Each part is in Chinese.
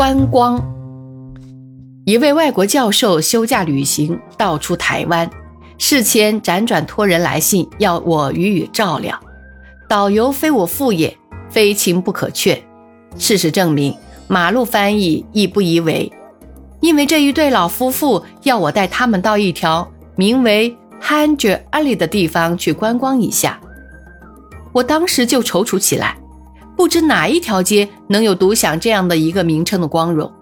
观光。一位外国教授休假旅行到出台湾，事前辗转托人来信要我予以照料。导游非我父也，非情不可却。事实证明，马路翻译亦不宜为，因为这一对老夫妇要我带他们到一条名为 Hanger Alley 的地方去观光一下。我当时就踌躇起来，不知哪一条街能有独享这样的一个名称的光荣。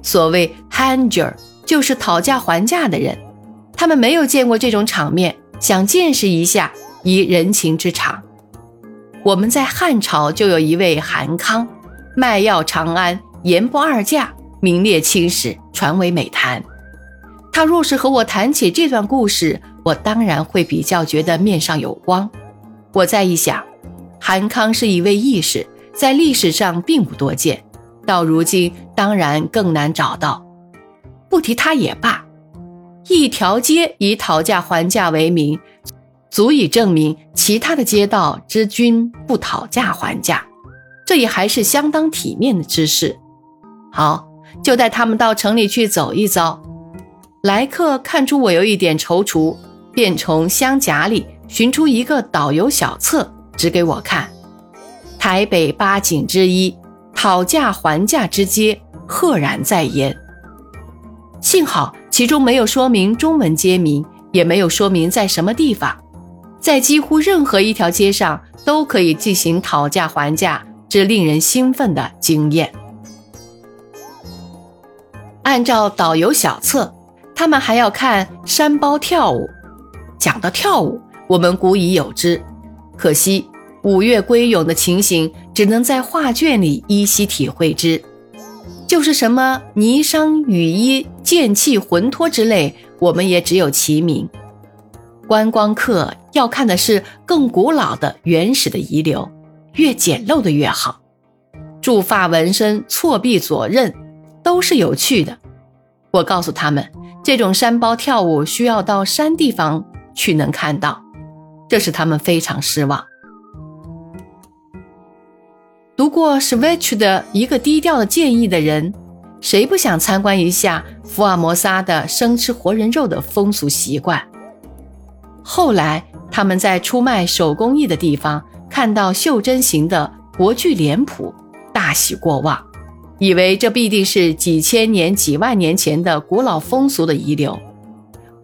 所谓 Hanger，就是讨价还价的人，他们没有见过这种场面，想见识一下，以人情之长。我们在汉朝就有一位韩康，卖药长安，言不二价，名列青史，传为美谈。他若是和我谈起这段故事，我当然会比较觉得面上有光。我再一想，韩康是一位义士，在历史上并不多见，到如今当然更难找到。不提他也罢，一条街以讨价还价为名。足以证明其他的街道之君不讨价还价，这也还是相当体面的之事。好，就带他们到城里去走一遭。来客看出我有一点踌躇，便从箱夹里寻出一个导游小册，指给我看。台北八景之一，讨价还价之街，赫然在焉。幸好其中没有说明中文街名，也没有说明在什么地方。在几乎任何一条街上都可以进行讨价还价，这令人兴奋的经验。按照导游小册，他们还要看山包跳舞。讲到跳舞，我们古已有之，可惜五岳归勇的情形只能在画卷里依稀体会之，就是什么霓裳羽衣剑气魂脱之类，我们也只有其名。观光客要看的是更古老的、原始的遗留，越简陋的越好。铸发纹身、错臂左衽都是有趣的。我告诉他们，这种山包跳舞需要到山地方去能看到，这使他们非常失望。过 Switch 的一个低调的建议的人，谁不想参观一下福尔摩沙的生吃活人肉的风俗习惯？后来，他们在出卖手工艺的地方看到袖珍型的国剧脸谱，大喜过望，以为这必定是几千年、几万年前的古老风俗的遗留。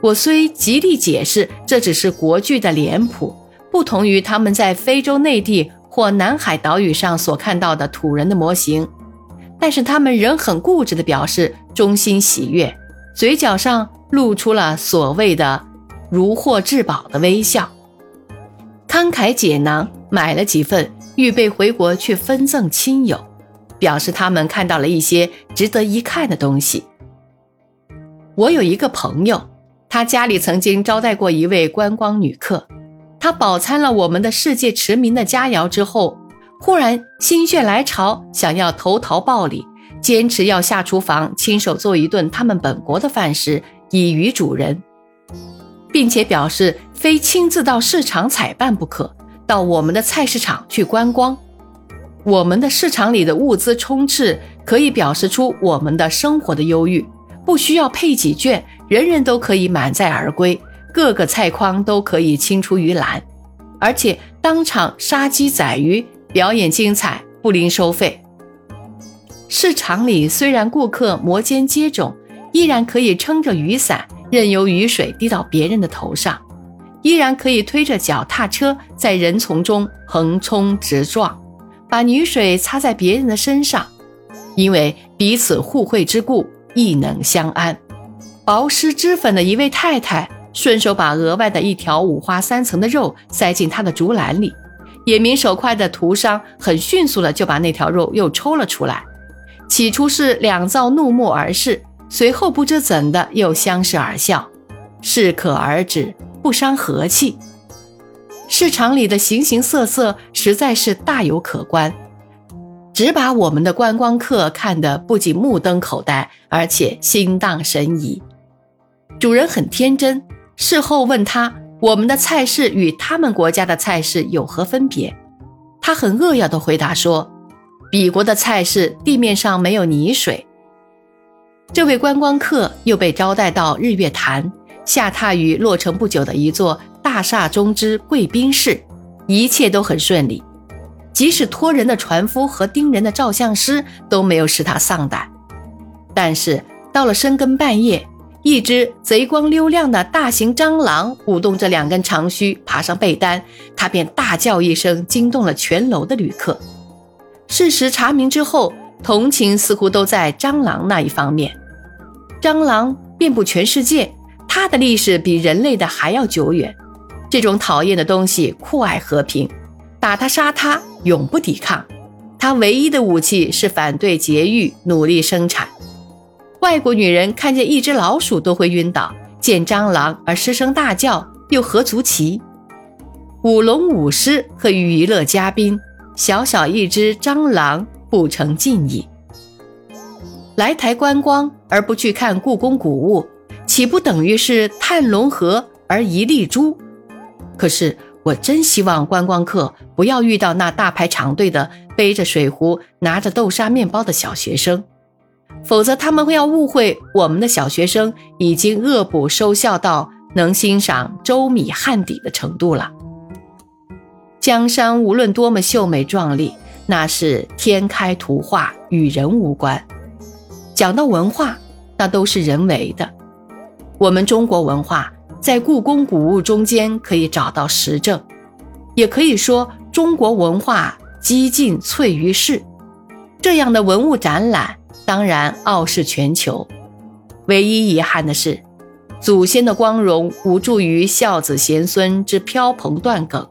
我虽极力解释这只是国剧的脸谱，不同于他们在非洲内地或南海岛屿上所看到的土人的模型，但是他们仍很固执地表示衷心喜悦，嘴角上露出了所谓的。如获至宝的微笑，慷慨解囊，买了几份，预备回国去分赠亲友，表示他们看到了一些值得一看的东西。我有一个朋友，他家里曾经招待过一位观光女客，他饱餐了我们的世界驰名的佳肴之后，忽然心血来潮，想要投桃报李，坚持要下厨房亲手做一顿他们本国的饭食，以娱主人。并且表示非亲自到市场采办不可，到我们的菜市场去观光。我们的市场里的物资充斥，可以表示出我们的生活的忧郁，不需要配几卷，人人都可以满载而归，各个菜筐都可以清出鱼篮，而且当场杀鸡宰鱼，表演精彩，不吝收费。市场里虽然顾客摩肩接踵，依然可以撑着雨伞。任由雨水滴到别人的头上，依然可以推着脚踏车在人丛中横冲直撞，把雨水擦在别人的身上，因为彼此互惠之故，亦能相安。薄施脂粉的一位太太，顺手把额外的一条五花三层的肉塞进他的竹篮里，眼明手快的屠商很迅速的就把那条肉又抽了出来，起初是两造怒目而视。随后不知怎的又相视而笑，适可而止，不伤和气。市场里的形形色色实在是大有可观，只把我们的观光客看得不仅目瞪口呆，而且心荡神怡。主人很天真，事后问他我们的菜式与他们国家的菜式有何分别，他很扼要地回答说：“彼国的菜式地面上没有泥水。”这位观光客又被招待到日月潭，下榻于落成不久的一座大厦中之贵宾室，一切都很顺利。即使托人的船夫和盯人的照相师都没有使他丧胆。但是到了深更半夜，一只贼光溜亮的大型蟑螂舞动着两根长须爬上被单，他便大叫一声，惊动了全楼的旅客。事实查明之后，同情似乎都在蟑螂那一方面。蟑螂遍布全世界，它的历史比人类的还要久远。这种讨厌的东西酷爱和平，打它杀它，永不抵抗。它唯一的武器是反对节育，努力生产。外国女人看见一只老鼠都会晕倒，见蟑螂而失声大叫，又何足奇？舞龙舞狮可以娱乐嘉宾，小小一只蟑螂不成敬意。来台观光而不去看故宫古物，岂不等于是探龙河而一粒珠？可是我真希望观光客不要遇到那大排长队的背着水壶、拿着豆沙面包的小学生。否则，他们会要误会我们的小学生已经恶补收效到能欣赏周米汉底的程度了。江山无论多么秀美壮丽，那是天开图画，与人无关。讲到文化，那都是人为的。我们中国文化在故宫古物中间可以找到实证，也可以说中国文化几近萃于世。这样的文物展览。当然傲视全球，唯一遗憾的是，祖先的光荣无助于孝子贤孙之飘蓬断梗，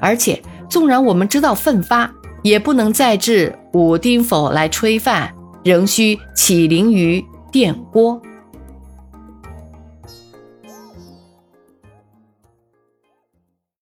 而且纵然我们知道奋发，也不能再置武丁否来炊饭，仍需起灵于电锅。